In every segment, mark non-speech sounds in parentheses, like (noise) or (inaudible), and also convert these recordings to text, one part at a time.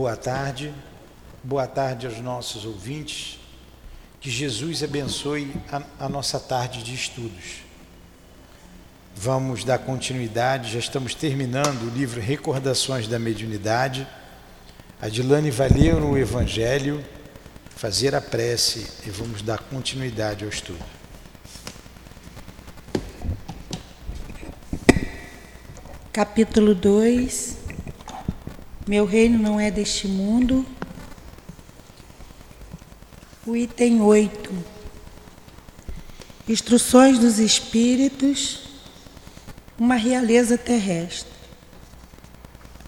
Boa tarde, boa tarde aos nossos ouvintes. Que Jesus abençoe a, a, nossa tarde de estudos. Vamos dar continuidade, já estamos terminando o livro Recordações da Mediunidade. A Dilane vai o Evangelho, fazer a prece e vamos dar continuidade ao estudo. Capítulo 2 Meu reino não é deste mundo. O item 8 Instruções dos Espíritos, uma realeza terrestre.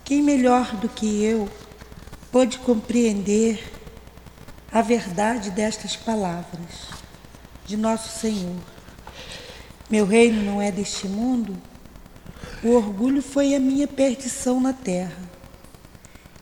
Quem melhor do que eu pôde compreender a verdade destas palavras de Nosso Senhor? Meu reino não é deste mundo? O orgulho foi a minha perdição na terra.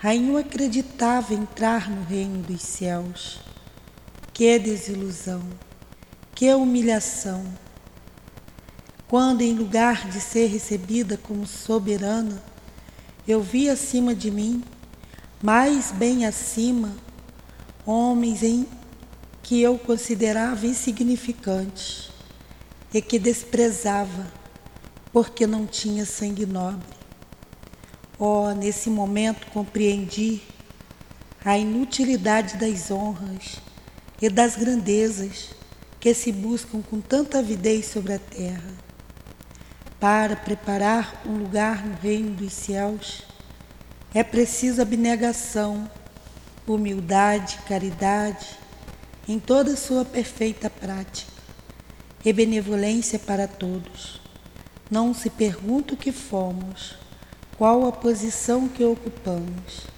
Rainha acreditava entrar no reino dos céus. Que desilusão, que humilhação. Quando, em lugar de ser recebida como soberana, eu vi acima de mim, mais bem acima, homens em que eu considerava insignificantes e que desprezava, porque não tinha sangue nobre. Oh, nesse momento compreendi a inutilidade das honras e das grandezas que se buscam com tanta avidez sobre a terra. Para preparar um lugar no reino dos céus, é preciso abnegação, humildade, caridade, em toda sua perfeita prática, e benevolência para todos. Não se pergunta o que fomos, qual a posição que ocupamos,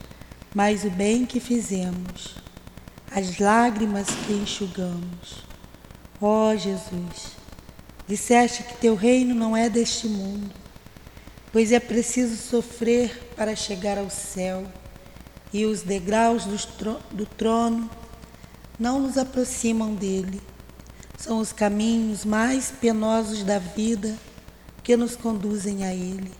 mas o bem que fizemos, as lágrimas que enxugamos. Ó oh, Jesus, disseste que teu reino não é deste mundo, pois é preciso sofrer para chegar ao céu, e os degraus do trono não nos aproximam dele. São os caminhos mais penosos da vida que nos conduzem a ele.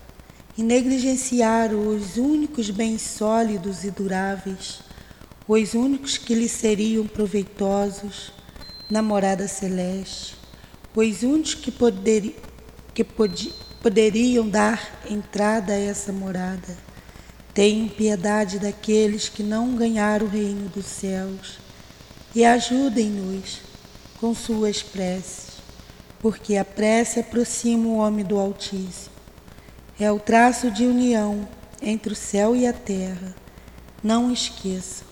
e negligenciaram os únicos bens sólidos e duráveis, os únicos que lhe seriam proveitosos na morada celeste, os únicos que, que pod, poderiam dar entrada a essa morada. Tenham piedade daqueles que não ganharam o reino dos céus e ajudem-nos com suas preces, porque a prece aproxima o homem do Altíssimo é o traço de união entre o céu e a terra. Não esqueça,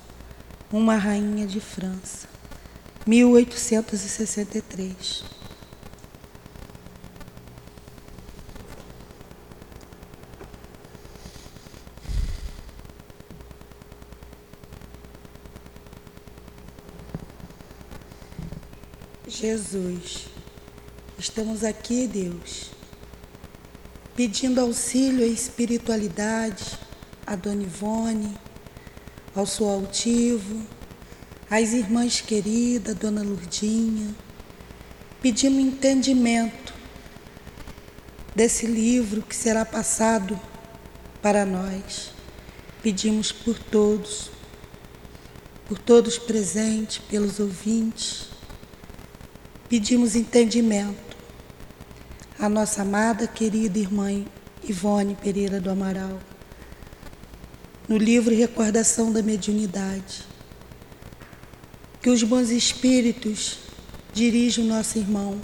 uma rainha de França, 1863. Jesus, estamos aqui, Deus pedindo auxílio à espiritualidade, a Dona Ivone, ao seu altivo, às irmãs queridas, Dona Lurdinha, pedindo entendimento desse livro que será passado para nós. Pedimos por todos, por todos presentes, pelos ouvintes. Pedimos entendimento a nossa amada, querida irmã Ivone Pereira do Amaral, no livro Recordação da Mediunidade. que os bons espíritos dirijam nosso irmão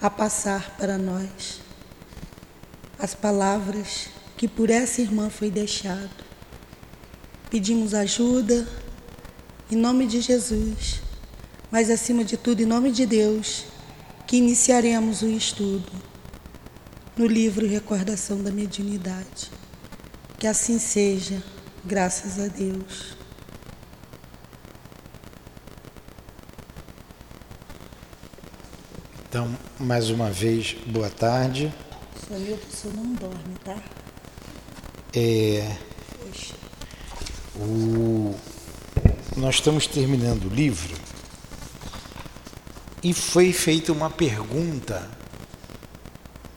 a passar para nós as palavras que por essa irmã foi deixado. Pedimos ajuda em nome de Jesus, mas acima de tudo em nome de Deus, que iniciaremos o estudo no livro Recordação da Mediunidade. Que assim seja, graças a Deus. Então, mais uma vez, boa tarde. Seu Milton, o senhor não dorme, tá? É, o, nós estamos terminando o livro e foi feita uma pergunta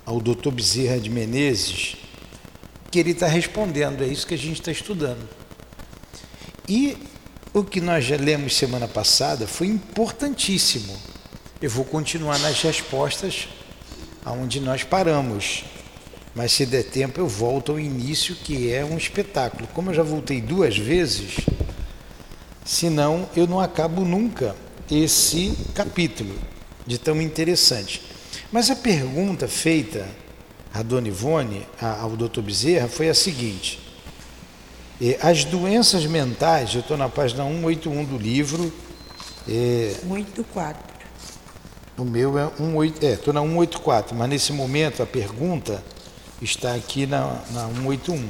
ao doutor Bezerra de Menezes que ele está respondendo, é isso que a gente está estudando. E o que nós já lemos semana passada foi importantíssimo. Eu vou continuar nas respostas aonde nós paramos. Mas se der tempo eu volto ao início, que é um espetáculo. Como eu já voltei duas vezes, senão eu não acabo nunca esse capítulo de tão interessante. Mas a pergunta feita à Dona Ivone, ao Dr. Bezerra, foi a seguinte: as doenças mentais, eu estou na página 181 do livro. É, 184. O meu é 18, é, estou na 184, mas nesse momento a pergunta está aqui na, na 181.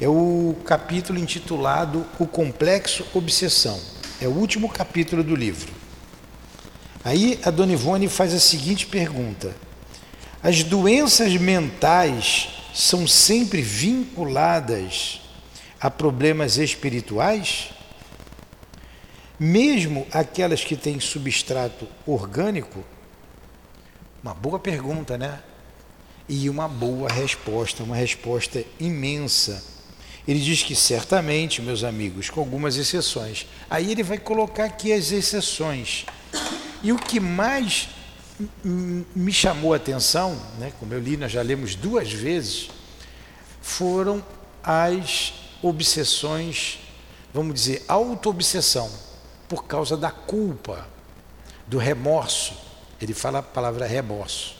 É o capítulo intitulado O Complexo Obsessão. É o último capítulo do livro. Aí a Dona Ivone faz a seguinte pergunta: As doenças mentais são sempre vinculadas a problemas espirituais? Mesmo aquelas que têm substrato orgânico? Uma boa pergunta, né? e uma boa resposta, uma resposta imensa. Ele diz que certamente, meus amigos, com algumas exceções. Aí ele vai colocar aqui as exceções. E o que mais me chamou a atenção, né, como eu li, nós já lemos duas vezes, foram as obsessões, vamos dizer, auto-obsessão, por causa da culpa, do remorso. Ele fala a palavra remorso.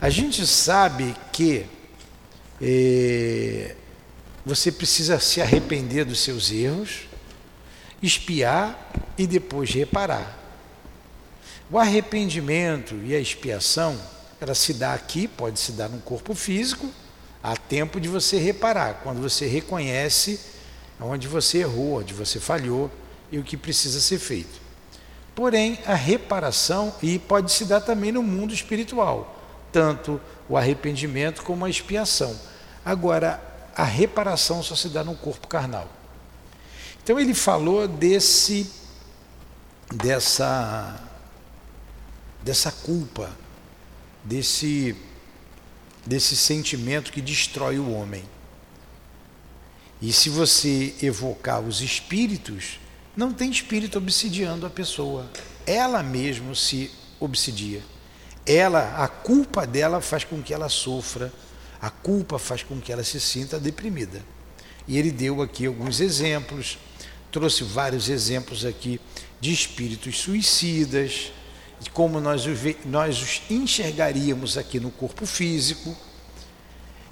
A gente sabe que eh, você precisa se arrepender dos seus erros, espiar e depois reparar. O arrependimento e a expiação, ela se dá aqui, pode se dar no corpo físico, há tempo de você reparar, quando você reconhece onde você errou, onde você falhou e o que precisa ser feito. Porém, a reparação e pode se dar também no mundo espiritual tanto o arrependimento como a expiação. Agora, a reparação só se dá no corpo carnal. Então ele falou desse dessa dessa culpa, desse desse sentimento que destrói o homem. E se você evocar os espíritos, não tem espírito obsidiando a pessoa. Ela mesmo se obsidia ela, a culpa dela faz com que ela sofra, a culpa faz com que ela se sinta deprimida. E ele deu aqui alguns exemplos, trouxe vários exemplos aqui de espíritos suicidas, de como nós, nós os enxergaríamos aqui no corpo físico.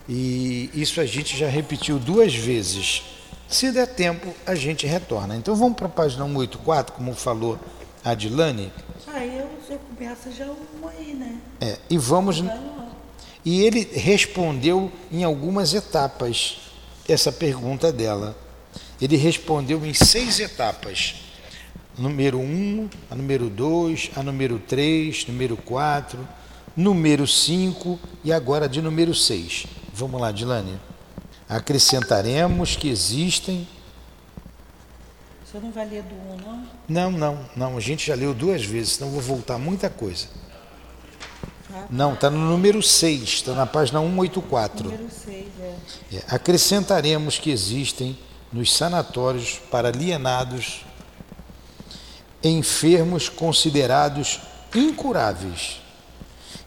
E isso a gente já repetiu duas vezes. Se der tempo, a gente retorna. Então vamos para a página 184, como falou a Adilane. Aí eu, eu começo já uma aí, né? É, e vamos. E ele respondeu em algumas etapas essa pergunta dela. Ele respondeu em seis etapas. Número 1, um, a número 2, a número 3, número 4, número 5 e agora de número 6. Vamos lá, Dilane. Acrescentaremos que existem você não vai ler do 1, não? Não, não, não. A gente já leu duas vezes, senão vou voltar muita coisa. Ah, não, está no número 6, está na página 184. Número 6, é. é. Acrescentaremos que existem nos sanatórios para alienados enfermos considerados incuráveis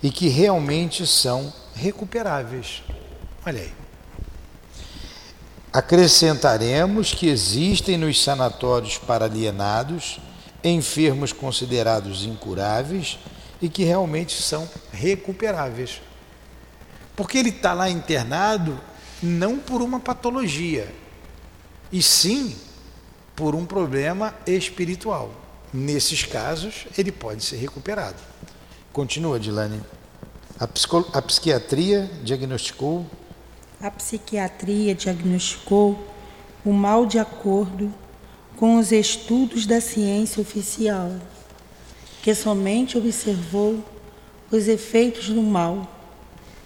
e que realmente são recuperáveis. Olha aí. Acrescentaremos que existem nos sanatórios para alienados enfermos considerados incuráveis e que realmente são recuperáveis. Porque ele está lá internado não por uma patologia, e sim por um problema espiritual. Nesses casos, ele pode ser recuperado. Continua, Dilane. A, a psiquiatria diagnosticou. A psiquiatria diagnosticou o mal de acordo com os estudos da ciência oficial, que somente observou os efeitos do mal,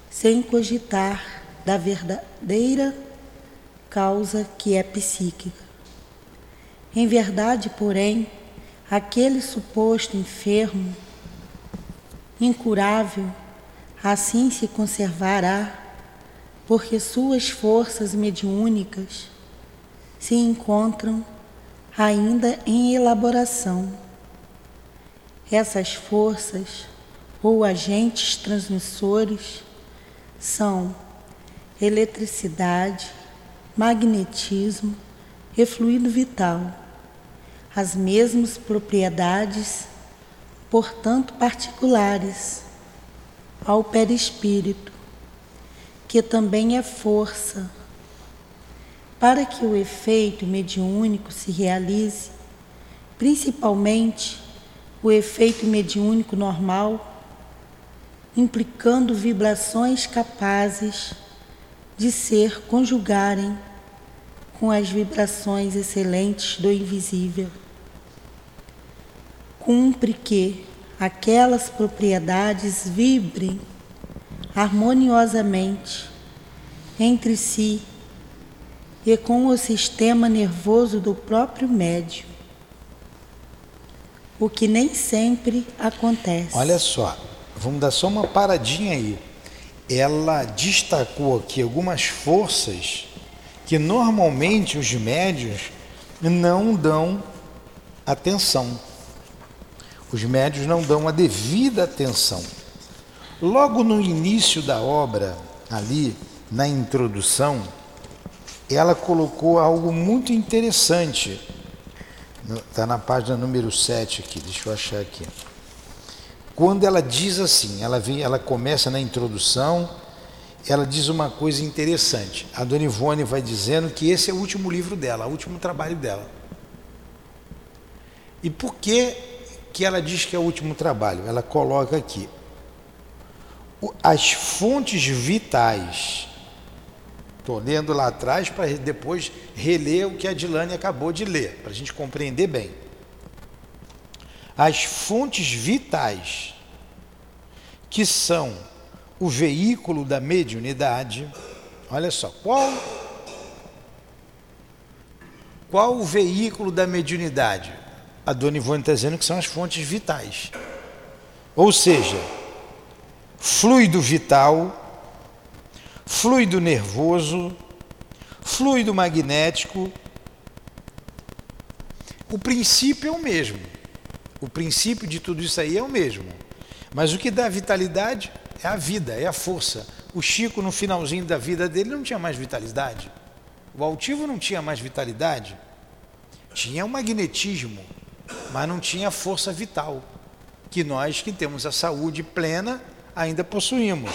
sem cogitar da verdadeira causa que é psíquica. Em verdade, porém, aquele suposto enfermo, incurável, assim se conservará, porque suas forças mediúnicas se encontram ainda em elaboração. Essas forças ou agentes transmissores são eletricidade, magnetismo e fluido vital, as mesmas propriedades, portanto particulares, ao perispírito, que também é força. Para que o efeito mediúnico se realize, principalmente o efeito mediúnico normal, implicando vibrações capazes de ser conjugarem com as vibrações excelentes do invisível. Cumpre que aquelas propriedades vibrem harmoniosamente entre si e com o sistema nervoso do próprio médium, o que nem sempre acontece. Olha só, vamos dar só uma paradinha aí. Ela destacou aqui algumas forças que normalmente os médios não dão atenção. Os médios não dão a devida atenção. Logo no início da obra, ali na introdução, ela colocou algo muito interessante. Está na página número 7 aqui, deixa eu achar aqui. Quando ela diz assim, ela, vem, ela começa na introdução, ela diz uma coisa interessante. A Dona Ivone vai dizendo que esse é o último livro dela, o último trabalho dela. E por que, que ela diz que é o último trabalho? Ela coloca aqui. As fontes vitais. Estou lendo lá atrás para depois reler o que a Dilane acabou de ler, para a gente compreender bem. As fontes vitais, que são o veículo da mediunidade. Olha só, qual qual o veículo da mediunidade? A Dona Ivone está dizendo que são as fontes vitais. Ou seja, fluido vital, fluido nervoso, fluido magnético. O princípio é o mesmo. O princípio de tudo isso aí é o mesmo. Mas o que dá vitalidade é a vida, é a força. O Chico, no finalzinho da vida dele, não tinha mais vitalidade. O altivo não tinha mais vitalidade. Tinha o magnetismo, mas não tinha força vital, que nós que temos a saúde plena ainda possuímos.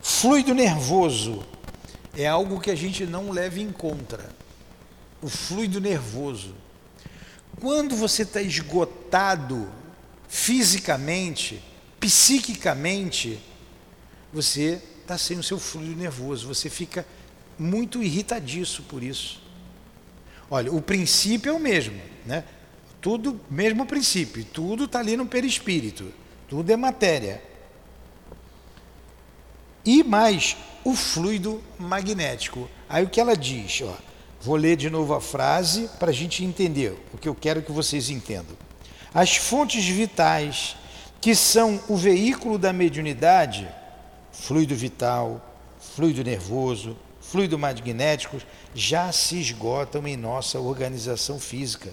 Fluido nervoso é algo que a gente não leva em conta. O fluido nervoso. Quando você está esgotado fisicamente, psiquicamente, você está sem o seu fluido nervoso, você fica muito irritadiço por isso. Olha, o princípio é o mesmo, né? Tudo, mesmo princípio, tudo está ali no perispírito, tudo é matéria. E mais o fluido magnético. Aí o que ela diz, ó, vou ler de novo a frase para a gente entender o que eu quero que vocês entendam. As fontes vitais, que são o veículo da mediunidade, fluido vital, fluido nervoso, fluido magnético, já se esgotam em nossa organização física.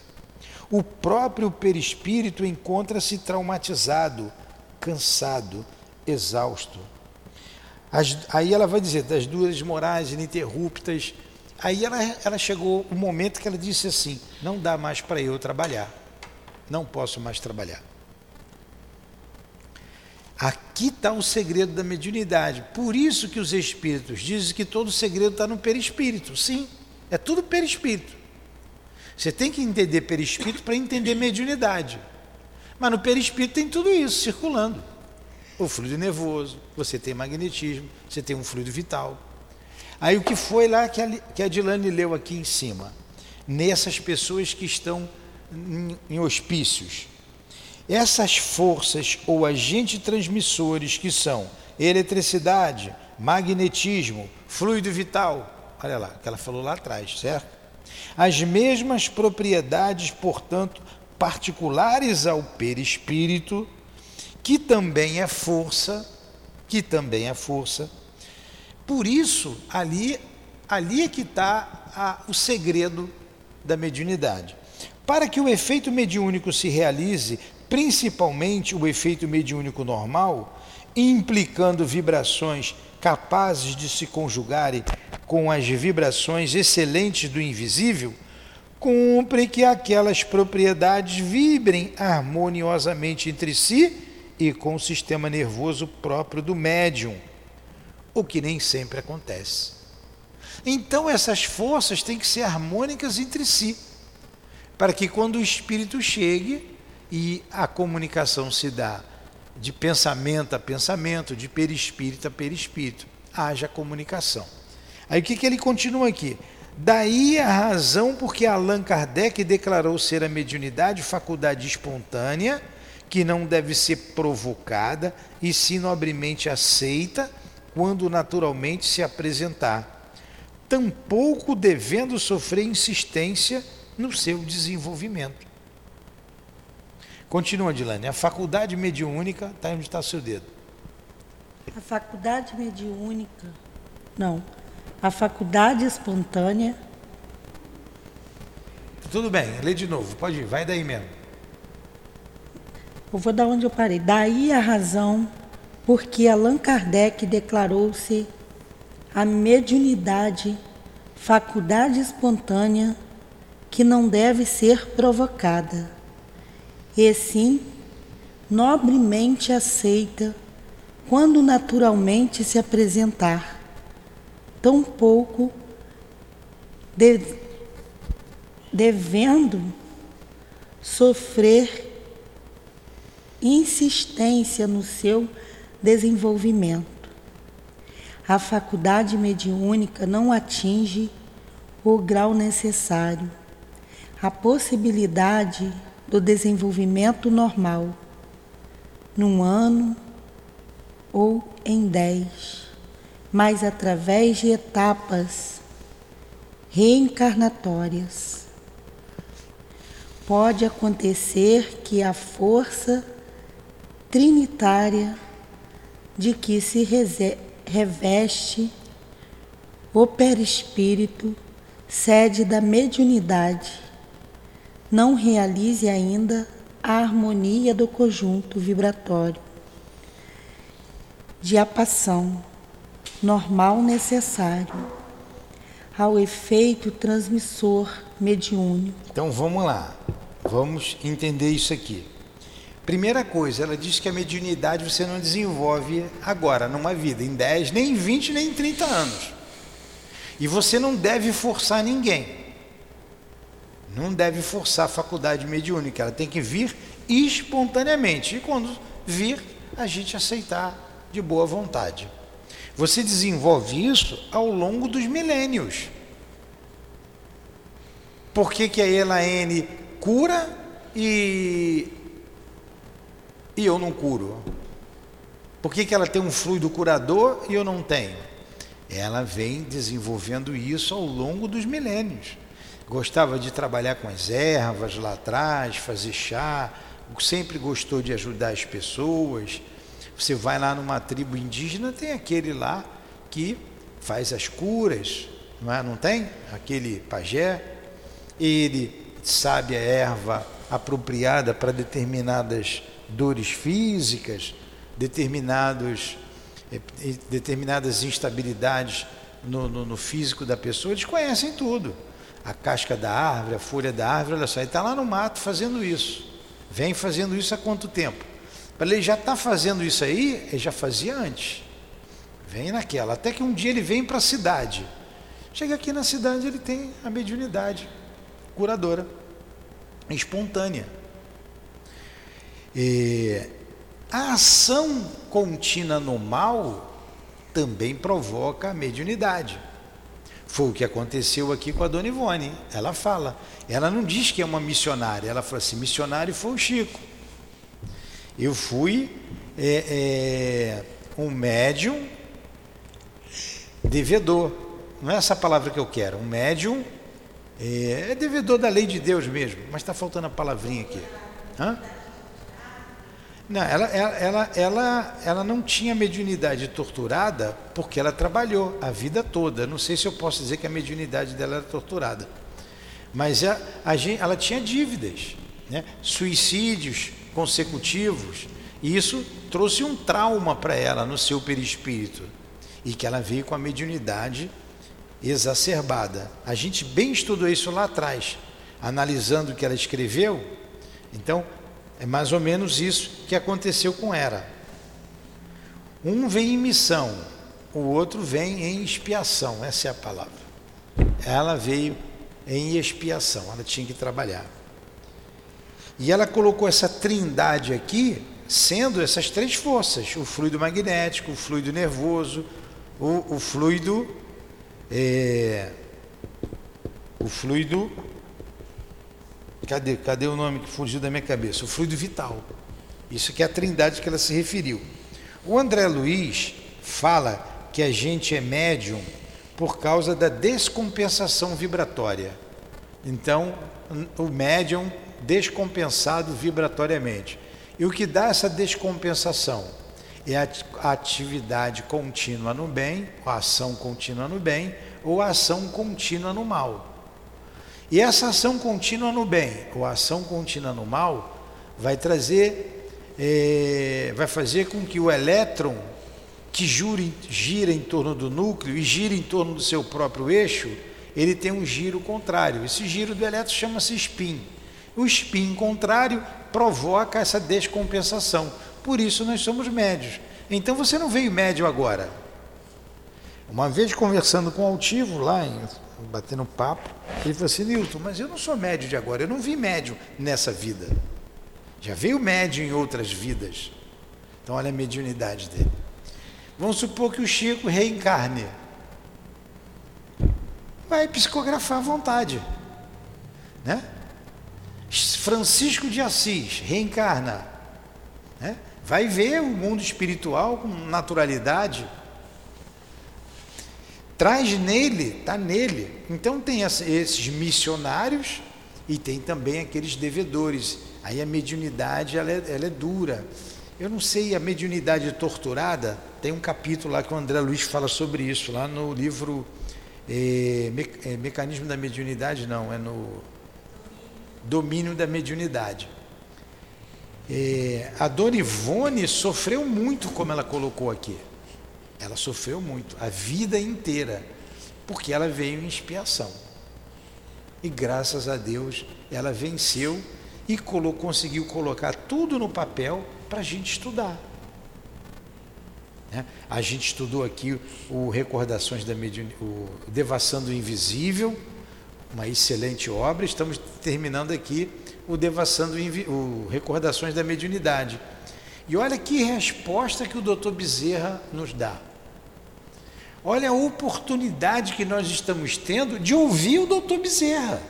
O próprio perispírito encontra-se traumatizado, cansado, exausto. As, aí ela vai dizer das duas morais ininterruptas, Aí ela, ela chegou o momento que ela disse assim: não dá mais para eu trabalhar, não posso mais trabalhar. Aqui está o segredo da mediunidade. Por isso que os espíritos dizem que todo segredo está no perispírito. Sim, é tudo perispírito. Você tem que entender perispírito para entender mediunidade. Mas no perispírito tem tudo isso circulando. O fluido nervoso, você tem magnetismo, você tem um fluido vital. Aí o que foi lá que a, Dilane leu aqui em cima? Nessas pessoas que estão em hospícios. Essas forças ou agentes transmissores que são eletricidade, magnetismo, fluido vital, olha lá, que ela falou lá atrás, certo? As mesmas propriedades, portanto, particulares ao perispírito, que também é força, que também é força. Por isso, ali, ali é que está o segredo da mediunidade. Para que o efeito mediúnico se realize, principalmente o efeito mediúnico normal, implicando vibrações capazes de se conjugarem com as vibrações excelentes do invisível, cumpre que aquelas propriedades vibrem harmoniosamente entre si e com o sistema nervoso próprio do médium, o que nem sempre acontece. Então, essas forças têm que ser harmônicas entre si, para que quando o espírito chegue e a comunicação se dá de pensamento a pensamento, de perispírito a perispírito, haja comunicação. Aí o que, que ele continua aqui? Daí a razão porque Allan Kardec declarou ser a mediunidade faculdade espontânea, que não deve ser provocada e sim nobremente aceita quando naturalmente se apresentar, tampouco devendo sofrer insistência no seu desenvolvimento. Continua, Dilane. A faculdade mediúnica está onde está o seu dedo. A faculdade mediúnica. Não a faculdade espontânea. Tudo bem, lê de novo, pode ir, vai daí mesmo. Eu vou dar onde eu parei. Daí a razão porque Allan Kardec declarou-se a mediunidade, faculdade espontânea que não deve ser provocada, e sim nobremente aceita quando naturalmente se apresentar tão pouco de, devendo sofrer insistência no seu desenvolvimento. A faculdade mediúnica não atinge o grau necessário, a possibilidade do desenvolvimento normal, num ano ou em dez mas através de etapas reencarnatórias. Pode acontecer que a força trinitária de que se reveste o perispírito, sede da mediunidade, não realize ainda a harmonia do conjunto vibratório de apação normal necessário ao efeito transmissor mediúnico. Então vamos lá, vamos entender isso aqui. Primeira coisa, ela diz que a mediunidade você não desenvolve agora, numa vida, em 10, nem em 20, nem em 30 anos. E você não deve forçar ninguém. Não deve forçar a faculdade mediúnica, ela tem que vir espontaneamente. E quando vir, a gente aceitar de boa vontade. Você desenvolve isso ao longo dos milênios. Por que, que a Elaine cura e, e eu não curo? Por que, que ela tem um fluido curador e eu não tenho? Ela vem desenvolvendo isso ao longo dos milênios. Gostava de trabalhar com as ervas lá atrás, fazer chá, sempre gostou de ajudar as pessoas você vai lá numa tribo indígena, tem aquele lá que faz as curas, não, é? não tem? Aquele pajé, ele sabe a erva apropriada para determinadas dores físicas, determinados, eh, determinadas instabilidades no, no, no físico da pessoa, eles conhecem tudo. A casca da árvore, a folha da árvore, olha só, ele está lá no mato fazendo isso. Vem fazendo isso há quanto tempo? Para ele já estar tá fazendo isso aí, ele já fazia antes. Vem naquela. Até que um dia ele vem para a cidade. Chega aqui na cidade, ele tem a mediunidade curadora, espontânea. E a ação contínua no mal também provoca a mediunidade. Foi o que aconteceu aqui com a Dona Ivone. Ela fala, ela não diz que é uma missionária, ela fala assim: missionário foi o Chico. Eu fui é, é, um médium devedor. Não é essa palavra que eu quero. Um médium é, é devedor da lei de Deus mesmo, mas está faltando a palavrinha aqui. Hã? Não, ela, ela, ela, ela, ela não tinha mediunidade torturada porque ela trabalhou a vida toda. Não sei se eu posso dizer que a mediunidade dela era torturada. Mas a, a gente, ela tinha dívidas, né? suicídios consecutivos. E isso trouxe um trauma para ela no seu perispírito. E que ela veio com a mediunidade exacerbada. A gente bem estudou isso lá atrás, analisando o que ela escreveu. Então, é mais ou menos isso que aconteceu com ela. Um vem em missão, o outro vem em expiação, essa é a palavra. Ela veio em expiação, ela tinha que trabalhar. E ela colocou essa trindade aqui, sendo essas três forças: o fluido magnético, o fluido nervoso, o, o fluido. É, o fluido Cadê? Cadê o nome que fugiu da minha cabeça? O fluido vital. Isso que é a trindade que ela se referiu. O André Luiz fala que a gente é médium por causa da descompensação vibratória. Então, o médium descompensado vibratoriamente. E o que dá essa descompensação? É a atividade contínua no bem, a ação contínua no bem, ou a ação contínua no mal. E essa ação contínua no bem ou ação contínua no mal vai trazer, é, vai fazer com que o elétron que gira, gira em torno do núcleo e gira em torno do seu próprio eixo, ele tem um giro contrário. Esse giro do elétron chama-se spin. O spin contrário provoca essa descompensação. Por isso nós somos médios. Então você não veio médio agora. Uma vez conversando com o altivo lá em batendo papo. Ele falou assim, Nilton, mas eu não sou médio de agora, eu não vi médio nessa vida. Já veio médio em outras vidas. Então olha a mediunidade dele. Vamos supor que o Chico reencarne. Vai psicografar à vontade. Né? Francisco de Assis reencarna. Né? Vai ver o mundo espiritual com naturalidade traz nele, está nele. Então tem esses missionários e tem também aqueles devedores. Aí a mediunidade ela é, ela é dura. Eu não sei, a mediunidade torturada, tem um capítulo lá que o André Luiz fala sobre isso, lá no livro é, Me, é, Mecanismo da Mediunidade, não, é no Domínio da Mediunidade. É, a Dona Ivone sofreu muito, como ela colocou aqui. Ela sofreu muito, a vida inteira, porque ela veio em expiação. E graças a Deus ela venceu e colocou, conseguiu colocar tudo no papel para a gente estudar. Né? A gente estudou aqui o Recordações da Mediun... o Devassando o Invisível, uma excelente obra. Estamos terminando aqui o Devassando o Recordações da Mediunidade. E olha que resposta que o doutor Bezerra nos dá. Olha a oportunidade que nós estamos tendo de ouvir o doutor Bezerra.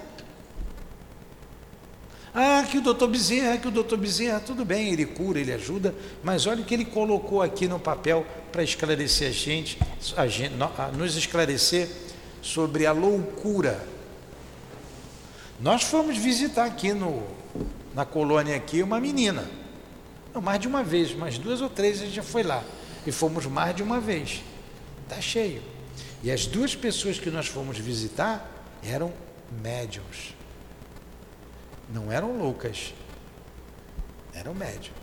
Ah, que o doutor Bezerra, que o doutor Bezerra, tudo bem, ele cura, ele ajuda, mas olha o que ele colocou aqui no papel para esclarecer a gente, a gente, nos esclarecer sobre a loucura. Nós fomos visitar aqui no, na colônia aqui uma menina. Não, mais de uma vez, mais duas ou três a gente já foi lá. E fomos mais de uma vez. Está cheio. E as duas pessoas que nós fomos visitar eram médiums. Não eram loucas. Eram médiums.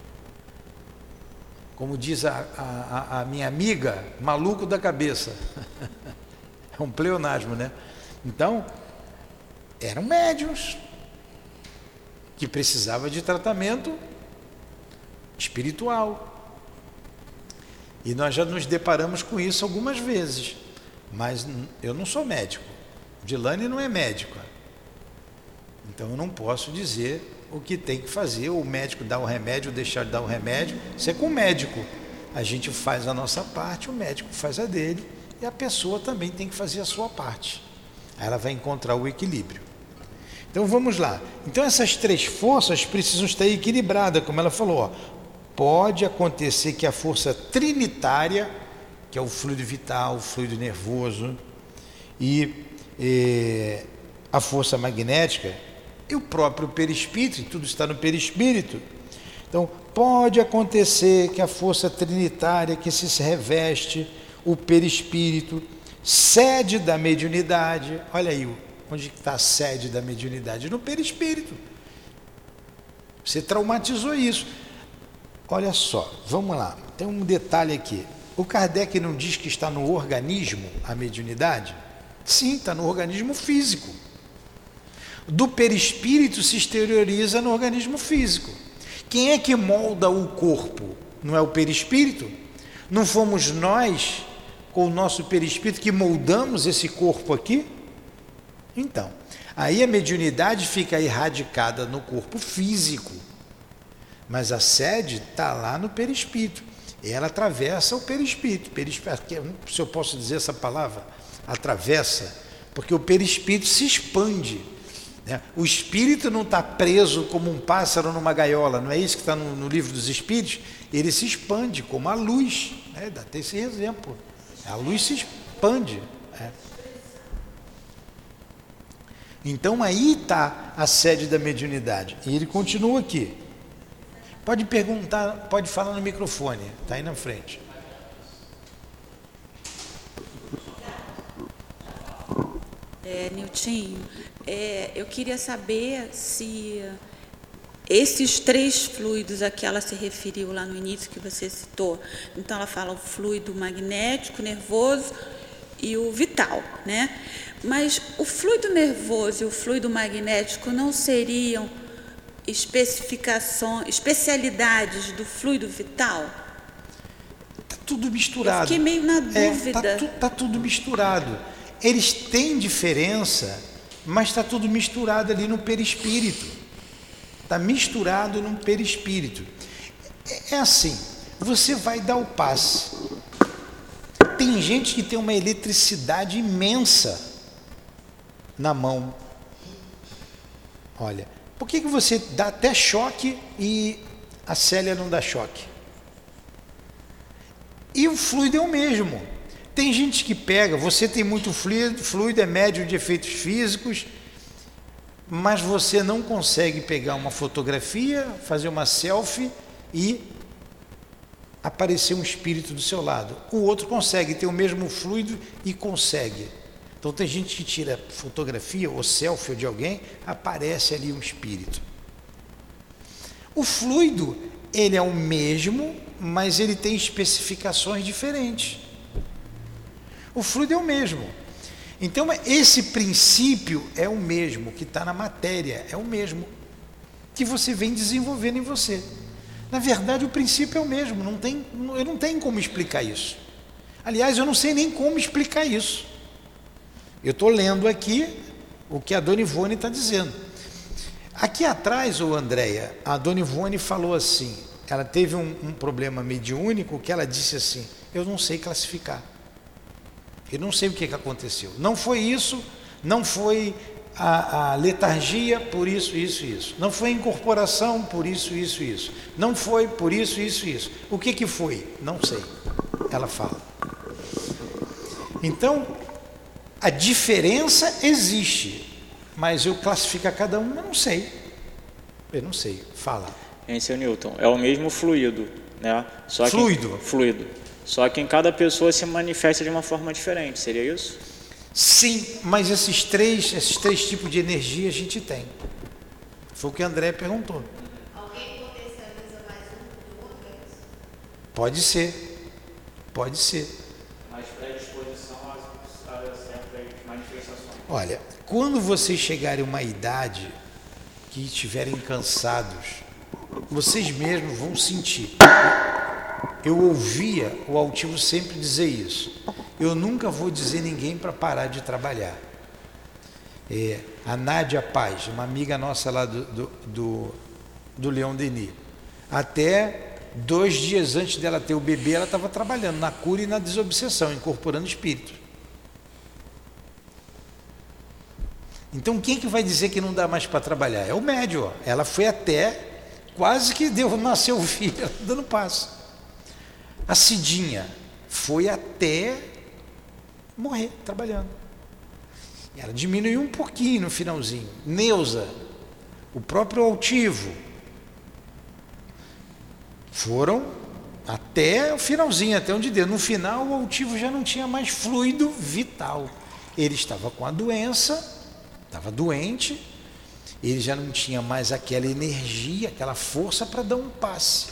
Como diz a, a, a minha amiga, maluco da cabeça. (laughs) É um pleonasmo, né? Então, eram médiums que precisavam de tratamento espiritual. E nós já nos deparamos com isso algumas vezes. Mas eu não sou médico. Dilane não é médica. Então eu não posso dizer o que tem que fazer, o médico dá o remédio, deixar de dar o remédio. Isso é com o médico. A gente faz a nossa parte, o médico faz a dele e a pessoa também tem que fazer a sua parte. Aí ela vai encontrar o equilíbrio. Então vamos lá. Então essas três forças precisam estar equilibradas, como ela falou. Ó. Pode acontecer que a força trinitária, que é o fluido vital, o fluido nervoso, e, a força magnética, e o próprio perispírito, tudo está no perispírito. Então, pode acontecer que a força trinitária que se reveste, o perispírito, sede da mediunidade, olha aí, onde está a sede da mediunidade? No perispírito. Você traumatizou isso. Olha só, vamos lá, tem um detalhe aqui. O Kardec não diz que está no organismo a mediunidade? Sim, está no organismo físico do perispírito se exterioriza no organismo físico. Quem é que molda o corpo? Não é o perispírito? Não fomos nós, com o nosso perispírito, que moldamos esse corpo aqui? Então, aí a mediunidade fica erradicada no corpo físico, mas a sede está lá no perispírito. Ela atravessa o perispírito. perispírito. Se eu posso dizer essa palavra, atravessa, porque o perispírito se expande né? O espírito não está preso como um pássaro numa gaiola, não é isso que está no, no, livro dos espíritos? Ele se expande como a luz, né? dá até esse exemplo. A luz se expande. Né? Então aí está a sede da mediunidade. E ele continua aqui. Pode perguntar, pode falar no microfone, está aí na frente. É, é, eu queria saber se esses três fluidos a que ela se referiu lá no início que você citou, então ela fala o fluido magnético, nervoso e o vital, né? Mas o fluido nervoso e o fluido magnético não seriam especificações, especialidades do fluido vital? Está tudo misturado. Eu fiquei meio na dúvida. Está é, tá, tá tudo misturado. Eles têm diferença mas está tudo misturado ali no perispírito. Está misturado no perispírito. É, é assim, você vai dar o passe. Tem gente que tem uma eletricidade imensa na mão. Olha, por que, que você dá até choque e a Célia não dá choque? E o fluido é o mesmo. Tem gente que pega, você tem muito fluido, fluido é médio de efeitos físicos, mas você não consegue pegar uma fotografia, fazer uma selfie e aparecer um espírito do seu lado. O outro consegue ter o mesmo fluido e consegue. Então tem gente que tira fotografia ou selfie de alguém, aparece ali um espírito. O fluido, ele é o mesmo, mas ele tem especificações diferentes. O fluido é o mesmo. Então, esse princípio é o mesmo que está na matéria, é o mesmo que você vem desenvolvendo em você. Na verdade, o princípio é o mesmo, não tem, eu não tenho como explicar isso. Aliás, eu não sei nem como explicar isso. Eu estou lendo aqui o que a Dona Ivone está dizendo. Aqui atrás, o Andréia, a Dona Ivone falou assim: ela teve um, um problema mediúnico que ela disse assim: eu não sei classificar. Eu não sei o que, que aconteceu. Não foi isso, não foi a, a, letargia por isso, isso, isso. Não foi incorporação por isso, isso, isso. Não foi por isso, isso, isso. O que, que foi? Não sei. Ela fala. Então, a diferença existe, mas eu classificar cada um, eu não sei. Eu não sei. Fala. Em seu Newton, é o mesmo fluido, né? Só fluido. Que, fluido. Só que em cada pessoa se manifesta de uma forma diferente, seria isso? Sim, mas esses três, esses três tipos de energia a gente tem. Foi o que André perguntou. Alguém potencializa mais um do outro? Pode ser. Pode ser. Mas predisposição sempre Olha, quando vocês chegarem a uma idade que estiverem cansados, vocês mesmos vão sentir. Eu ouvia o altivo sempre dizer isso. Eu nunca vou dizer ninguém para parar de trabalhar. É, a Nádia Paz, uma amiga nossa lá do, do, do, do Leão Denis, até dois dias antes dela ter o bebê, ela estava trabalhando na cura e na desobsessão, incorporando espírito. Então quem que vai dizer que não dá mais para trabalhar? É o médio. Ó. Ela foi até quase que deu, (laughs) nasceu o filho, dando passo. A Cidinha foi até morrer trabalhando. Ela diminuiu um pouquinho no finalzinho. Neuza, o próprio altivo, foram até o finalzinho, até onde deu. No final, o altivo já não tinha mais fluido vital. Ele estava com a doença, estava doente, ele já não tinha mais aquela energia, aquela força para dar um passe.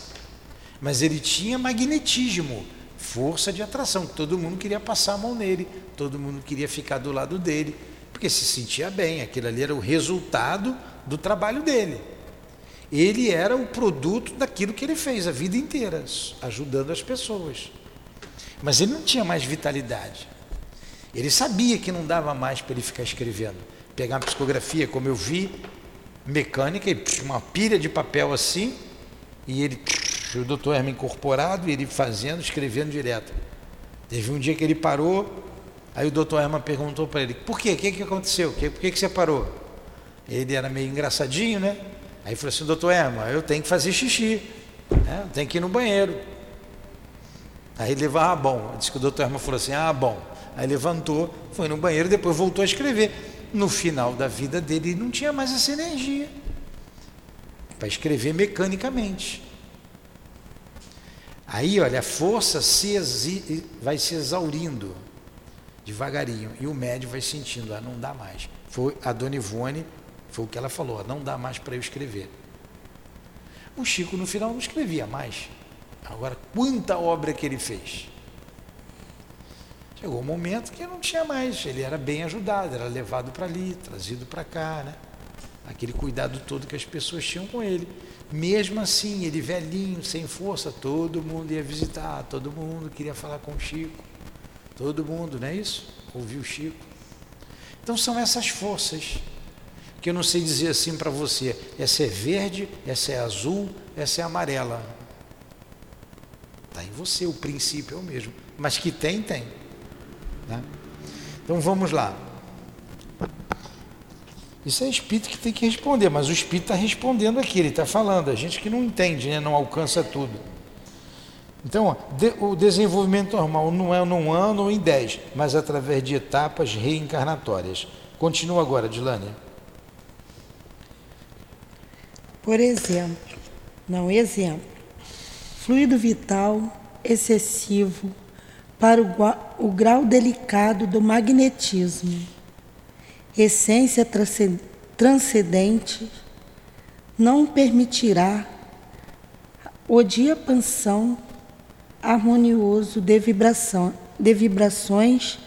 Mas ele tinha magnetismo, força de atração, todo mundo queria passar a mão nele, todo mundo queria ficar do lado dele, porque se sentia bem, aquilo ali era o resultado do trabalho dele. Ele era o produto daquilo que ele fez a vida inteira, ajudando as pessoas. Mas ele não tinha mais vitalidade. Ele sabia que não dava mais para ele ficar escrevendo pegar uma psicografia, como eu vi, mecânica, e uma pilha de papel assim, e ele, o doutor Hermes incorporado, e ele fazendo, escrevendo direto. Teve um dia que ele parou, aí o doutor Herman perguntou para ele, por quê? O que, que aconteceu? Por que, que você parou? Ele era meio engraçadinho, né? Aí falou assim, doutor Herman, eu tenho que fazer xixi, né? tenho que ir no banheiro. Aí ele levou, ah, bom. Disse que o doutor Herman falou assim, ah, bom. Aí levantou, foi no banheiro, depois voltou a escrever no final da vida dele não tinha mais essa energia para escrever mecanicamente. Aí, olha, a força se vai se exaurindo devagarinho e o médio vai sentindo, ah, não dá mais. Foi a Dona Ivone, foi o que ela falou, não dá mais para eu escrever. O Chico no final não escrevia mais. Agora, quanta obra que ele fez? Chegou um momento que não tinha mais, ele era bem ajudado, era levado para ali, trazido para cá, né? Aquele cuidado todo que as pessoas tinham com ele. Mesmo assim, ele velhinho, sem força, todo mundo ia visitar, todo mundo queria falar com o Chico. Todo mundo, não é isso? Ouviu o Chico. Então são essas forças que eu não sei dizer assim para você, essa é verde, essa é azul, essa é amarela. Está em você, o princípio é o mesmo. Mas que tem, tem. Né? Então vamos lá. Isso é espírito que tem que responder, mas o espírito está respondendo aqui, ele está falando, a gente que não entende, né, não alcança tudo. Então, o desenvolvimento normal não é num ano ou em dez, mas através de etapas reencarnatórias. Continua agora, Dilane. Por exemplo, não exemplo, fluido vital excessivo para o, o grau delicado do magnetismo, essência transcendente, não permitirá o diapasão harmonioso de, vibração, de vibrações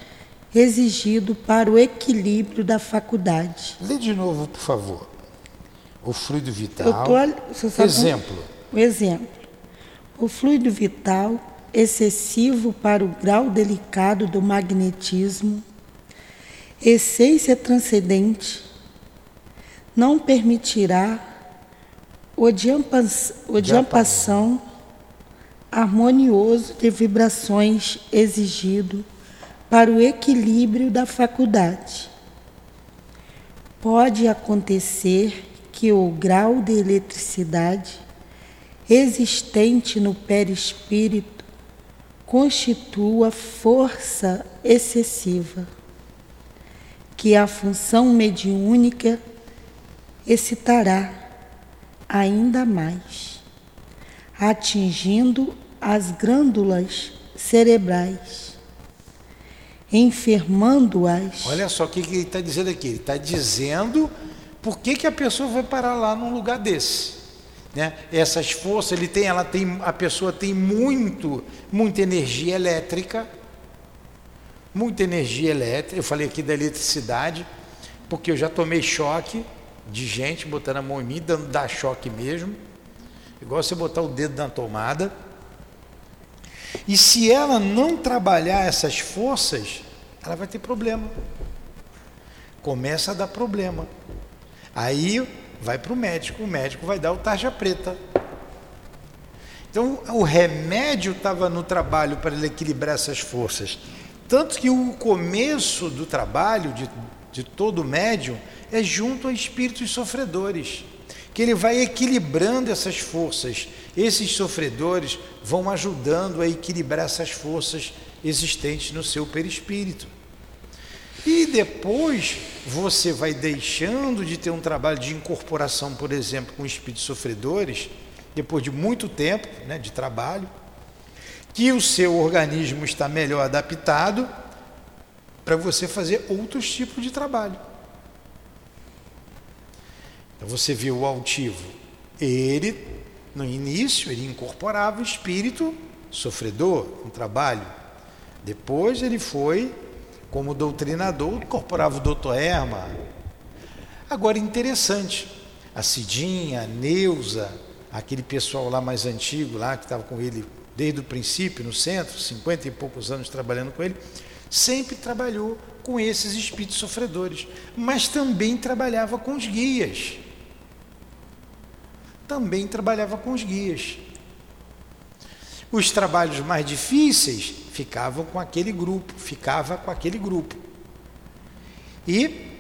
exigido para o equilíbrio da faculdade. Lê de novo, por favor. O fluido vital. Tô, exemplo. Um, exemplo. O fluido vital excessivo para o grau delicado do magnetismo, essência transcendente, não permitirá o diapação harmonioso de vibrações exigido para o equilíbrio da faculdade. Pode acontecer que o grau de eletricidade existente no perispírito constitua força excessiva, que a função mediúnica excitará ainda mais, atingindo as glândulas cerebrais, enfermando-as. Olha só o que ele está dizendo aqui. Ele está dizendo por que, que a pessoa vai parar lá num lugar desse. Né? Essas forças, ele tem, ela tem, a pessoa tem muito, muita energia elétrica, muita energia elétrica. Eu falei aqui da eletricidade. porque eu já tomei choque de gente botando a mão em mim, dando dar choque mesmo, igual você botar o dedo na tomada. E se ela não trabalhar essas forças, ela vai ter problema. Começa a dar problema. Aí vai para o médico, o médico vai dar o tarja preta. Então o remédio estava no trabalho para ele equilibrar essas forças. Tanto que o começo do trabalho de, de todo médium é junto a espíritos sofredores, que ele vai equilibrando essas forças. Esses sofredores vão ajudando a equilibrar essas forças existentes no seu perispírito. E depois você vai deixando de ter um trabalho de incorporação, por exemplo, com espíritos sofredores, depois de muito tempo né, de trabalho, que o seu organismo está melhor adaptado para você fazer outros tipos de trabalho. Então você viu o altivo, ele, no início, ele incorporava o espírito sofredor no trabalho. Depois ele foi como doutrinador, incorporava o doutor Erma. Agora, interessante, a Cidinha, a Neuza, aquele pessoal lá mais antigo, lá que estava com ele desde o princípio, no centro, cinquenta e poucos anos trabalhando com ele, sempre trabalhou com esses espíritos sofredores, mas também trabalhava com os guias. Também trabalhava com os guias. Os trabalhos mais difíceis ficavam com aquele grupo, ficava com aquele grupo. E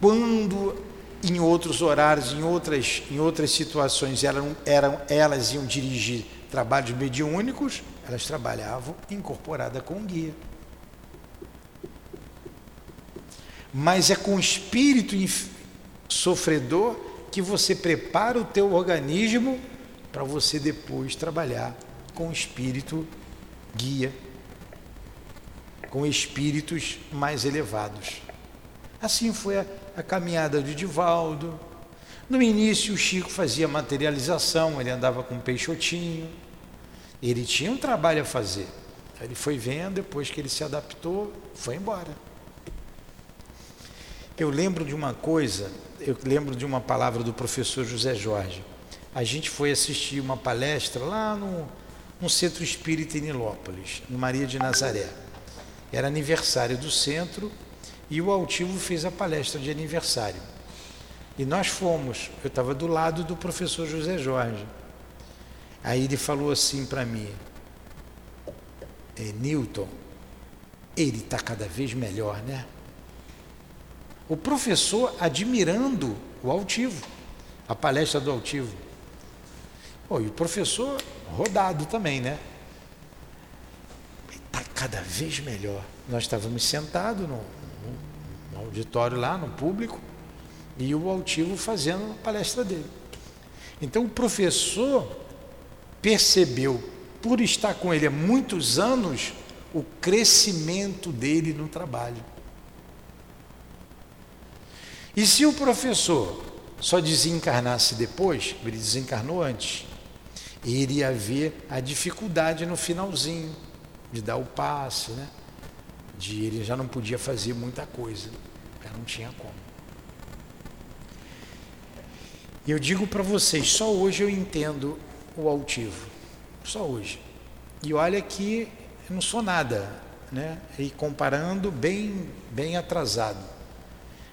quando em outros horários, em outras, em outras situações, eram, eram, elas iam dirigir trabalhos mediúnicos, elas trabalhavam incorporada com guia. Mas é com o espírito sofredor que você prepara o teu organismo para você depois trabalhar com o espírito guia, com espíritos mais elevados. Assim foi a, a caminhada de Divaldo. No início, o Chico fazia materialização, ele andava com um peixotinho. Ele tinha um trabalho a fazer. Ele foi vendo, depois que ele se adaptou, foi embora. Eu lembro de uma coisa, eu lembro de uma palavra do professor José Jorge. A gente foi assistir uma palestra lá no, no Centro Espírita em Nilópolis, no Maria de Nazaré. Era aniversário do centro e o Altivo fez a palestra de aniversário. E nós fomos, eu estava do lado do professor José Jorge. Aí ele falou assim para mim: é, Newton, ele está cada vez melhor, né? O professor admirando o altivo, a palestra do altivo. Oh, e o professor rodado também, né? Cada vez melhor. Nós estávamos sentados no, no, auditório lá, no público, e o altivo fazendo a palestra dele. Então o professor percebeu, por estar com ele há muitos anos, o crescimento dele no trabalho. E se o professor só desencarnasse depois, ele desencarnou antes, iria ver a dificuldade no finalzinho de dar o passe, né? De ele já não podia fazer muita coisa, já não tinha como. Eu digo para vocês, só hoje eu entendo o altivo, só hoje. E olha que eu não sou nada, né? E comparando bem, bem atrasado.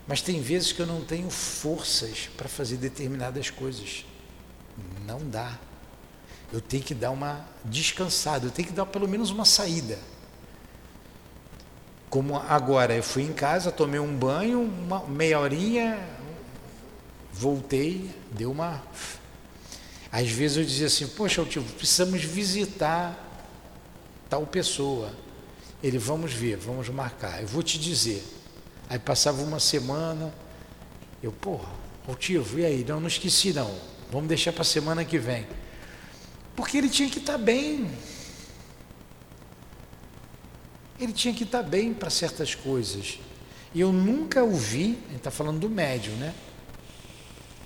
Mas tem vezes que eu não tenho forças para fazer determinadas coisas. Não dá eu tenho que dar uma descansada, eu tenho que dar pelo menos uma saída. Como agora, eu fui em casa, tomei um banho, uma meia horinha, voltei, deu uma. Às vezes eu dizia assim, poxa, tio, precisamos visitar tal pessoa. Ele, vamos ver, vamos marcar, eu vou te dizer. Aí passava uma semana, eu, porra, altivo, e aí? Não, não esqueci não. Vamos deixar para a semana que vem. Porque ele tinha que estar bem. Ele tinha que estar bem para certas coisas. E eu nunca ouvi, a gente está falando do médium, né?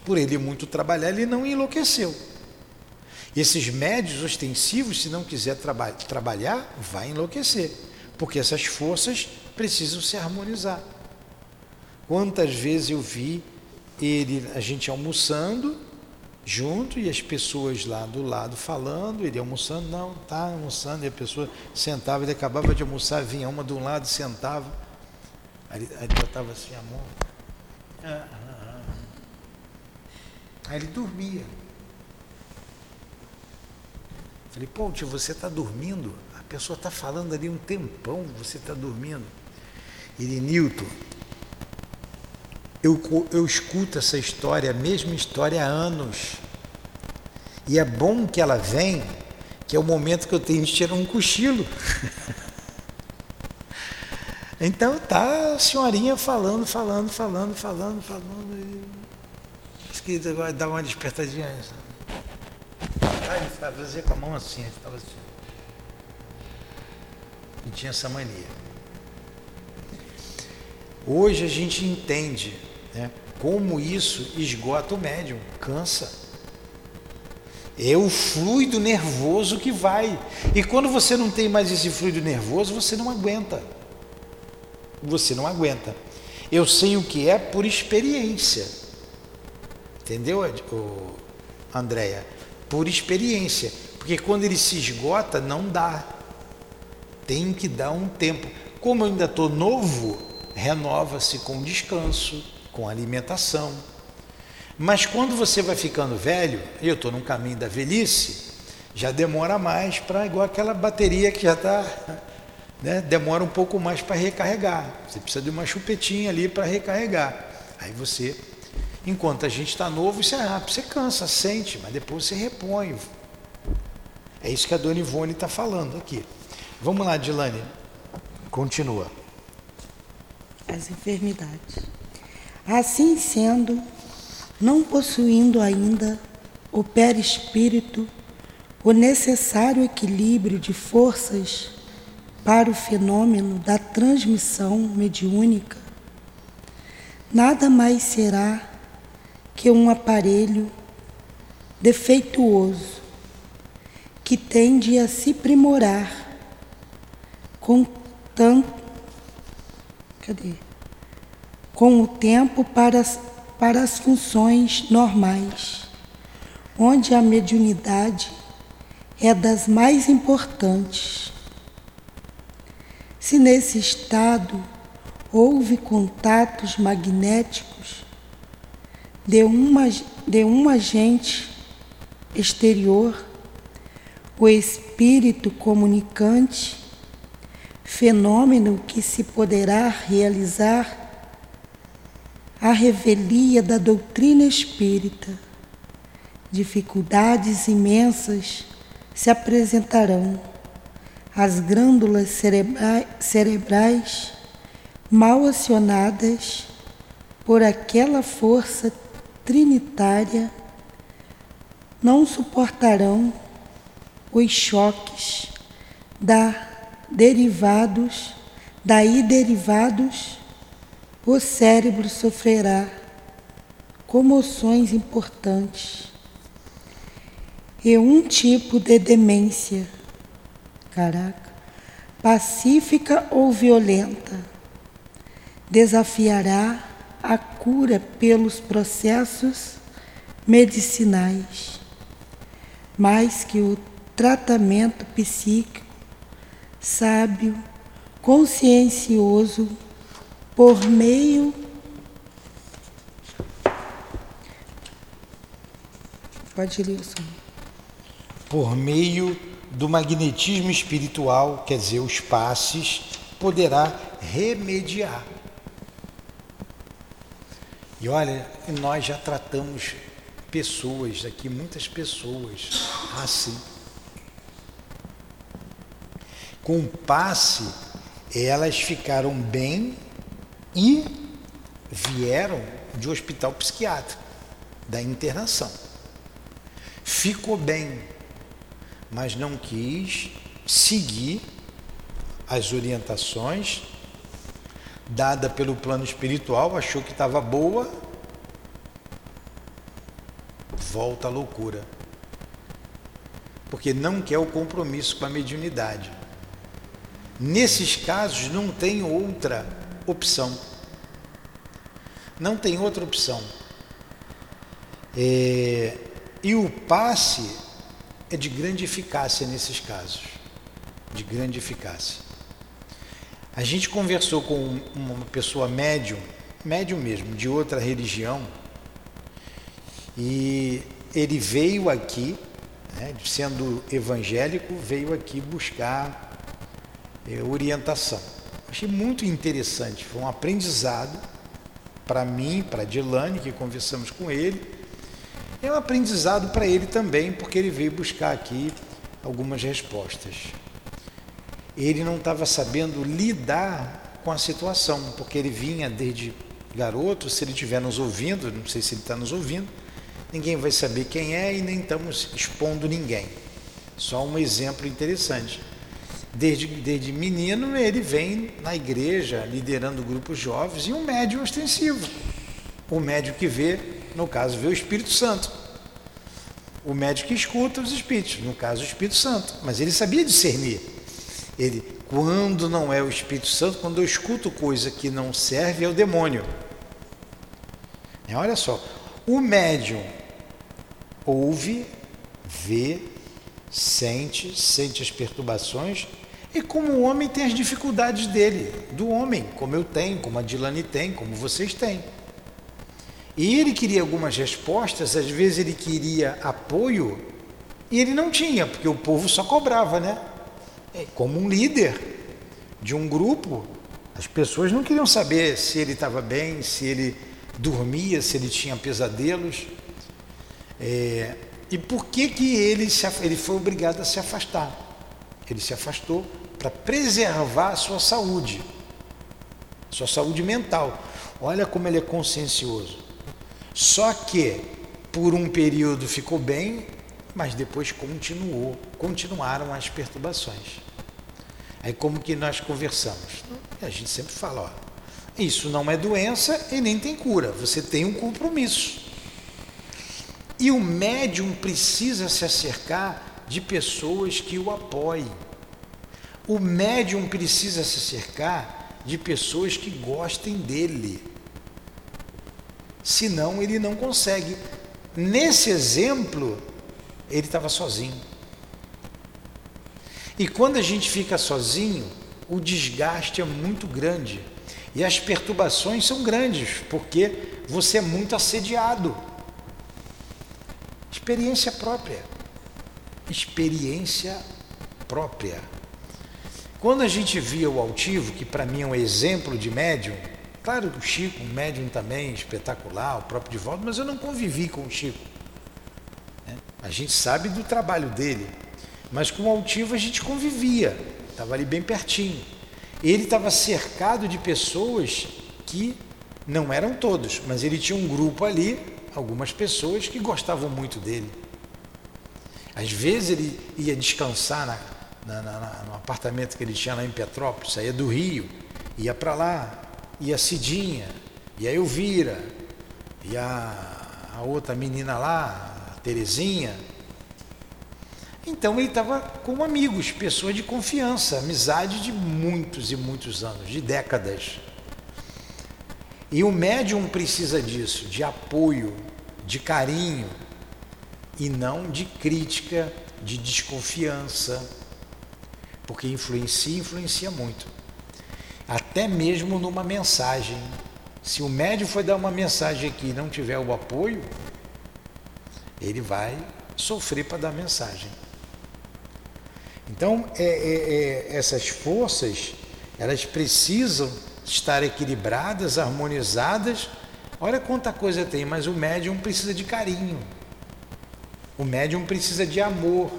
Por ele muito trabalhar, ele não enlouqueceu. E esses médios ostensivos, se não quiser traba trabalhar, vai enlouquecer. Porque essas forças precisam se harmonizar. Quantas vezes eu vi ele, a gente almoçando junto e as pessoas lá do lado falando, ele almoçando, não, tá almoçando, e a pessoa sentava, ele acabava de almoçar, vinha uma de um lado, sentava, aí, aí ele botava assim a mão, ah, ah, ah. aí ele dormia. Falei, pô, tio, você está dormindo? A pessoa está falando ali um tempão, você está dormindo. Ele, Newton, eu, eu escuto essa história, a mesma história há anos. E é bom que ela vem, que é o momento que eu tenho de tirar um cochilo. (laughs) então tá a senhorinha falando, falando, falando, falando, falando. E... Esquerda vai dar uma despertadinha. Ele fazia com a mão assim, estava assim. E tinha essa mania. Hoje a gente entende né? Como isso esgota o médium, cansa. É o fluido nervoso que vai. E quando você não tem mais esse fluido nervoso, você não aguenta. Você não aguenta. Eu sei o que é por experiência. Entendeu, Andréia? Por experiência. Porque quando ele se esgota, não dá. Tem que dar um tempo. Como eu ainda estou novo, renova-se com descanso com alimentação. Mas quando você vai ficando velho, eu estou no caminho da velhice, já demora mais para igual aquela bateria que já está, né, demora um pouco mais para recarregar. Você precisa de uma chupetinha ali para recarregar. Aí você, enquanto a gente está novo, você, ah, você cansa, sente, mas depois você repõe. É isso que a dona Ivone está falando aqui. Vamos lá, Dilane. Continua. As enfermidades. Assim sendo, não possuindo ainda o perispírito o necessário equilíbrio de forças para o fenômeno da transmissão mediúnica, nada mais será que um aparelho defeituoso que tende a se primorar com tanto cadê? com o tempo para as, para as funções normais, onde a mediunidade é das mais importantes. Se nesse estado houve contatos magnéticos de, uma, de um agente exterior, o espírito comunicante, fenômeno que se poderá realizar a revelia da doutrina espírita. Dificuldades imensas se apresentarão. As glândulas cerebrais mal acionadas por aquela força trinitária não suportarão os choques da derivados, daí derivados o cérebro sofrerá comoções importantes e um tipo de demência, caraca, pacífica ou violenta, desafiará a cura pelos processos medicinais, mais que o tratamento psíquico sábio, consciencioso por meio Pode ler isso. Por meio do magnetismo espiritual, quer dizer, os passes, poderá remediar. E olha, nós já tratamos pessoas aqui, muitas pessoas assim. Com o passe, elas ficaram bem e vieram de hospital psiquiátrico, da internação. Ficou bem, mas não quis seguir as orientações dada pelo plano espiritual, achou que estava boa, volta à loucura. Porque não quer o compromisso com a mediunidade. Nesses casos não tem outra opção. Não tem outra opção. É, e o passe é de grande eficácia nesses casos. De grande eficácia. A gente conversou com uma pessoa médium, médium mesmo, de outra religião, e ele veio aqui, né, sendo evangélico, veio aqui buscar é, orientação. Achei muito interessante, foi um aprendizado para mim, para Dilane, que conversamos com ele, é um aprendizado para ele também, porque ele veio buscar aqui algumas respostas. Ele não estava sabendo lidar com a situação, porque ele vinha desde garoto, se ele estiver nos ouvindo, não sei se ele está nos ouvindo, ninguém vai saber quem é e nem estamos expondo ninguém. Só um exemplo interessante. Desde, desde menino, ele vem na igreja liderando grupos jovens e um médium ostensivo. O médium que vê, no caso, vê o Espírito Santo. O médium que escuta os Espíritos, no caso, o Espírito Santo. Mas ele sabia discernir. Ele, quando não é o Espírito Santo, quando eu escuto coisa que não serve, é o demônio. É, olha só, o médium ouve, vê, sente, sente as perturbações e como o homem tem as dificuldades dele, do homem, como eu tenho, como a Dilane tem, como vocês têm. E ele queria algumas respostas, às vezes ele queria apoio e ele não tinha, porque o povo só cobrava, né? É, como um líder de um grupo, as pessoas não queriam saber se ele estava bem, se ele dormia, se ele tinha pesadelos. É, e por que, que ele, se, ele foi obrigado a se afastar? Ele se afastou para preservar a sua saúde, sua saúde mental. Olha como ele é consciencioso. Só que por um período ficou bem, mas depois continuou, continuaram as perturbações. Aí como que nós conversamos? A gente sempre fala, ó, isso não é doença e nem tem cura, você tem um compromisso. E o médium precisa se acercar de pessoas que o apoiem o médium precisa se cercar de pessoas que gostem dele. Senão ele não consegue. Nesse exemplo, ele estava sozinho. E quando a gente fica sozinho, o desgaste é muito grande. E as perturbações são grandes, porque você é muito assediado. Experiência própria. Experiência própria. Quando a gente via o altivo, que para mim é um exemplo de médium, claro que o Chico, um médium também espetacular, o próprio Divaldo, mas eu não convivi com o Chico. Né? A gente sabe do trabalho dele, mas com o altivo a gente convivia, estava ali bem pertinho. Ele estava cercado de pessoas que não eram todos, mas ele tinha um grupo ali, algumas pessoas que gostavam muito dele. Às vezes ele ia descansar na, na, na, no apartamento que ele tinha lá em Petrópolis, saía do Rio, ia para lá, ia Cidinha, e a Elvira, e a, a outra menina lá, a Terezinha. Então ele estava com amigos, pessoas de confiança, amizade de muitos e muitos anos, de décadas. E o médium precisa disso, de apoio, de carinho, e não de crítica, de desconfiança porque influencia, influencia muito. Até mesmo numa mensagem. Se o médium for dar uma mensagem aqui e não tiver o apoio, ele vai sofrer para dar mensagem. Então, é, é, é, essas forças, elas precisam estar equilibradas, harmonizadas. Olha quanta coisa tem, mas o médium precisa de carinho. O médium precisa de amor.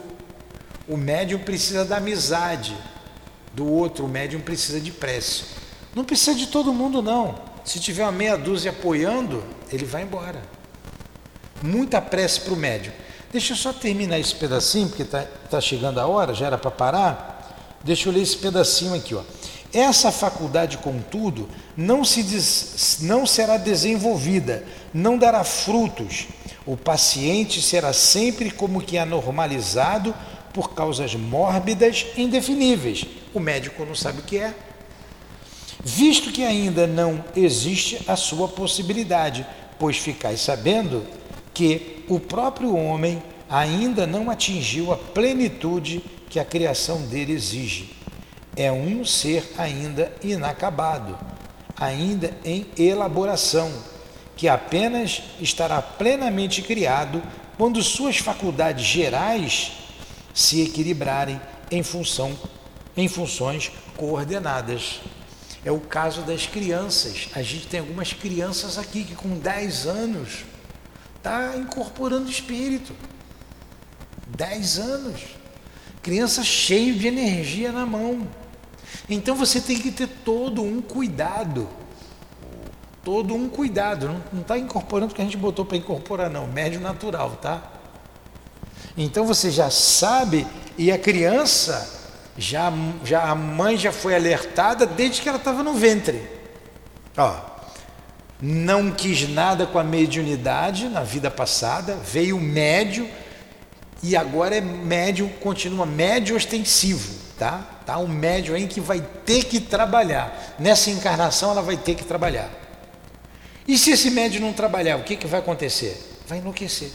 O médium precisa da amizade do outro, o médium precisa de prece. Não precisa de todo mundo, não. Se tiver uma meia dúzia apoiando, ele vai embora. Muita prece para o médium. Deixa eu só terminar esse pedacinho, porque está tá chegando a hora, já era para parar. Deixa eu ler esse pedacinho aqui. Ó. Essa faculdade, contudo, não, se des, não será desenvolvida, não dará frutos. O paciente será sempre como que anormalizado por causas mórbidas indefiníveis. O médico não sabe o que é. visto que ainda não existe a sua possibilidade, pois ficais sabendo que o próprio homem ainda não atingiu a plenitude que a criação dele exige. É um ser ainda inacabado, ainda em elaboração, que apenas estará plenamente criado quando suas faculdades gerais se equilibrarem em função em funções coordenadas. É o caso das crianças. A gente tem algumas crianças aqui que com 10 anos está incorporando espírito. 10 anos. Criança cheio de energia na mão. Então você tem que ter todo um cuidado. Todo um cuidado. Não está incorporando o que a gente botou para incorporar, não. Médio natural, tá? Então você já sabe, e a criança, já, já a mãe já foi alertada desde que ela estava no ventre. Ó, não quis nada com a mediunidade na vida passada, veio médio e agora é médio, continua médio ostensivo, tá? Tá um médio aí que vai ter que trabalhar. Nessa encarnação ela vai ter que trabalhar. E se esse médio não trabalhar, o que, que vai acontecer? Vai enlouquecer.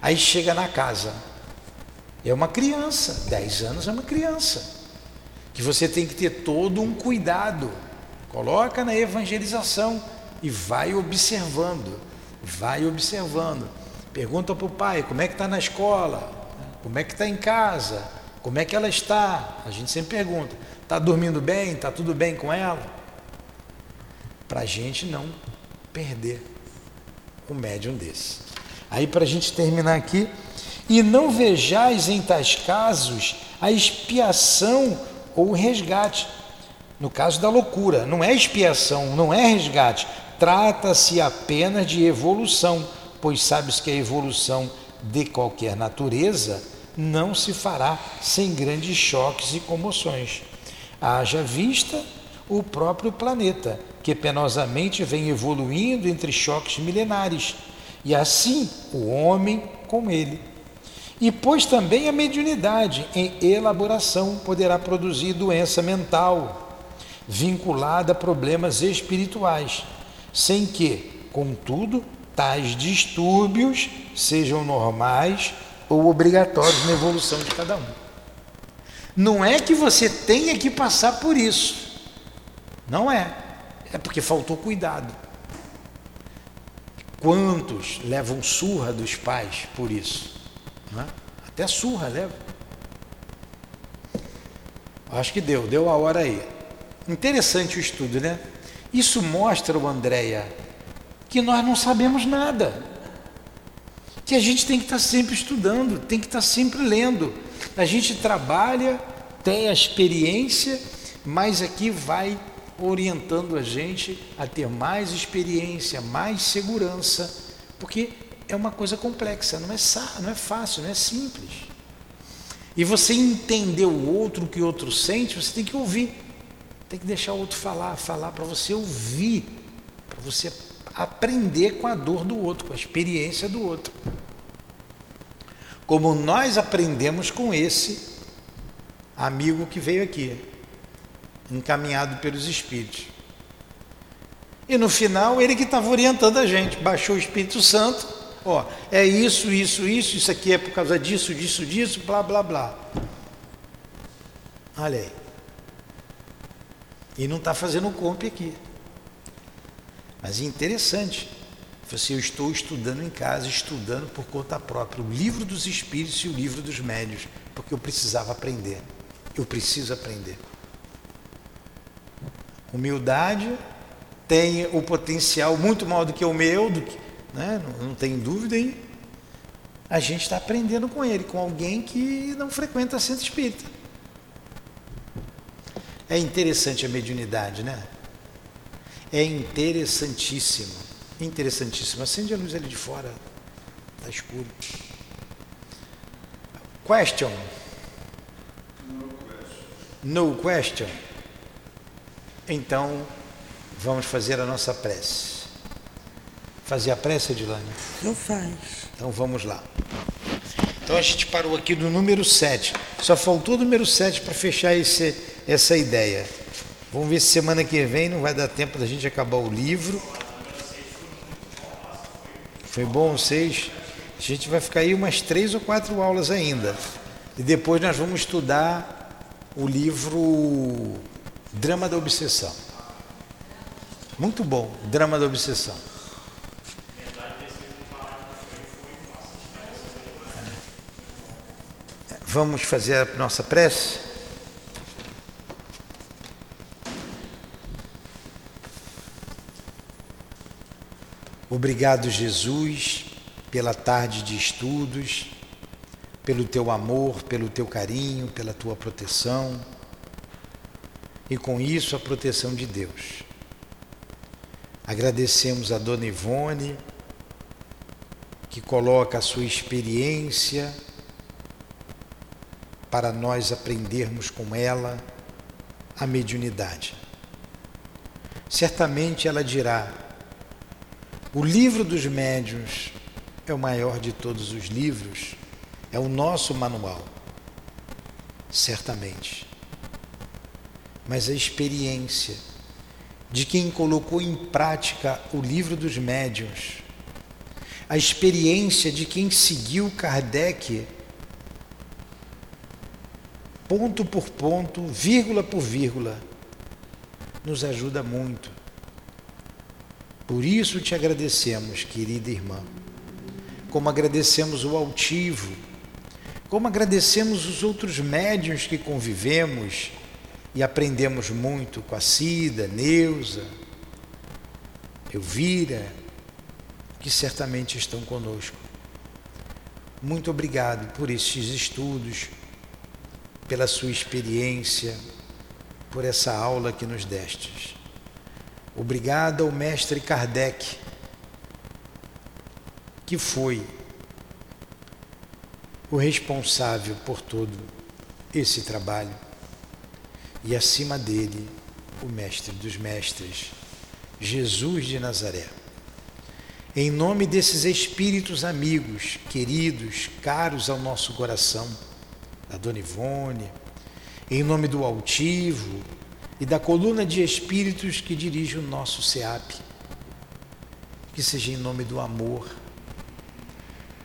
Aí chega na casa. É uma criança, 10 anos é uma criança. Que você tem que ter todo um cuidado. Coloca na evangelização e vai observando, vai observando. Pergunta para o pai como é que está na escola, como é que está em casa, como é que ela está. A gente sempre pergunta: está dormindo bem? Está tudo bem com ela? Para a gente não perder um médium desse. Aí, para a gente terminar aqui, e não vejais em tais casos a expiação ou resgate. No caso da loucura, não é expiação, não é resgate, trata-se apenas de evolução pois sabes que a evolução de qualquer natureza não se fará sem grandes choques e comoções. Haja vista o próprio planeta, que penosamente vem evoluindo entre choques milenares, e assim o homem com ele. E pois também a mediunidade em elaboração poderá produzir doença mental, vinculada a problemas espirituais, sem que, contudo, tais distúrbios sejam normais ou obrigatórios na evolução de cada um. Não é que você tenha que passar por isso. Não é. É porque faltou cuidado. Quantos levam surra dos pais por isso? É? Até surra leva. Acho que deu, deu a hora aí. Interessante o estudo, né? Isso mostra, o Andréia, que nós não sabemos nada. Que a gente tem que estar sempre estudando, tem que estar sempre lendo. A gente trabalha, tem a experiência, mas aqui vai orientando a gente a ter mais experiência, mais segurança, porque é uma coisa complexa, não é, não é fácil, não é simples. E você entender o outro, o que o outro sente, você tem que ouvir. Tem que deixar o outro falar, falar para você ouvir, para você aprender com a dor do outro, com a experiência do outro. Como nós aprendemos com esse amigo que veio aqui, encaminhado pelos Espíritos. E no final, ele que estava orientando a gente, baixou o Espírito Santo, ó, é isso, isso, isso, isso aqui é por causa disso, disso, disso, blá, blá, blá. Olha aí. E não está fazendo comp aqui. Mas é interessante. Você, eu estou estudando em casa, estudando por conta própria o livro dos espíritos e o livro dos médios, porque eu precisava aprender. Eu preciso aprender. Humildade tem o potencial muito maior do que o meu, do que, né? não, não tem dúvida aí. A gente está aprendendo com ele, com alguém que não frequenta centro espírita. É interessante a mediunidade, né? é interessantíssimo. Interessantíssimo. Acende a luz ali de fora. Está escuro. Question. No question. Então, vamos fazer a nossa prece. Fazer a prece, Edilane? Eu faz. Então vamos lá. Então a gente parou aqui no número 7. Só faltou o número 7 para fechar esse, essa ideia. Vamos ver se semana que vem não vai dar tempo da gente acabar o livro. Foi bom seis. A gente vai ficar aí umas três ou quatro aulas ainda. E depois nós vamos estudar o livro Drama da Obsessão. Muito bom, Drama da Obsessão. Vamos fazer a nossa prece? Obrigado, Jesus, pela tarde de estudos, pelo teu amor, pelo teu carinho, pela tua proteção e com isso a proteção de Deus. Agradecemos a Dona Ivone, que coloca a sua experiência para nós aprendermos com ela a mediunidade. Certamente ela dirá: o livro dos médiuns é o maior de todos os livros, é o nosso manual. Certamente. Mas a experiência de quem colocou em prática o livro dos médiuns, a experiência de quem seguiu Kardec ponto por ponto, vírgula por vírgula, nos ajuda muito. Por isso te agradecemos, querida irmã, como agradecemos o altivo, como agradecemos os outros médiuns que convivemos e aprendemos muito com a Cida, Neuza, Elvira, que certamente estão conosco. Muito obrigado por estes estudos, pela sua experiência, por essa aula que nos destes. Obrigado ao mestre Kardec, que foi o responsável por todo esse trabalho, e acima dele, o mestre dos mestres, Jesus de Nazaré. Em nome desses espíritos amigos, queridos, caros ao nosso coração, da Dona Ivone, em nome do altivo e da coluna de espíritos que dirige o nosso SEAP. Que seja em nome do amor,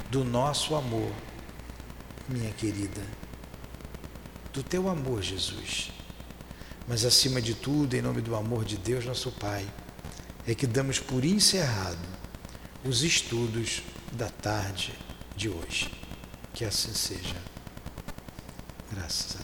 do nosso amor, minha querida, do teu amor, Jesus. Mas acima de tudo, em nome do amor de Deus, nosso Pai, é que damos por encerrado os estudos da tarde de hoje. Que assim seja. Graças a.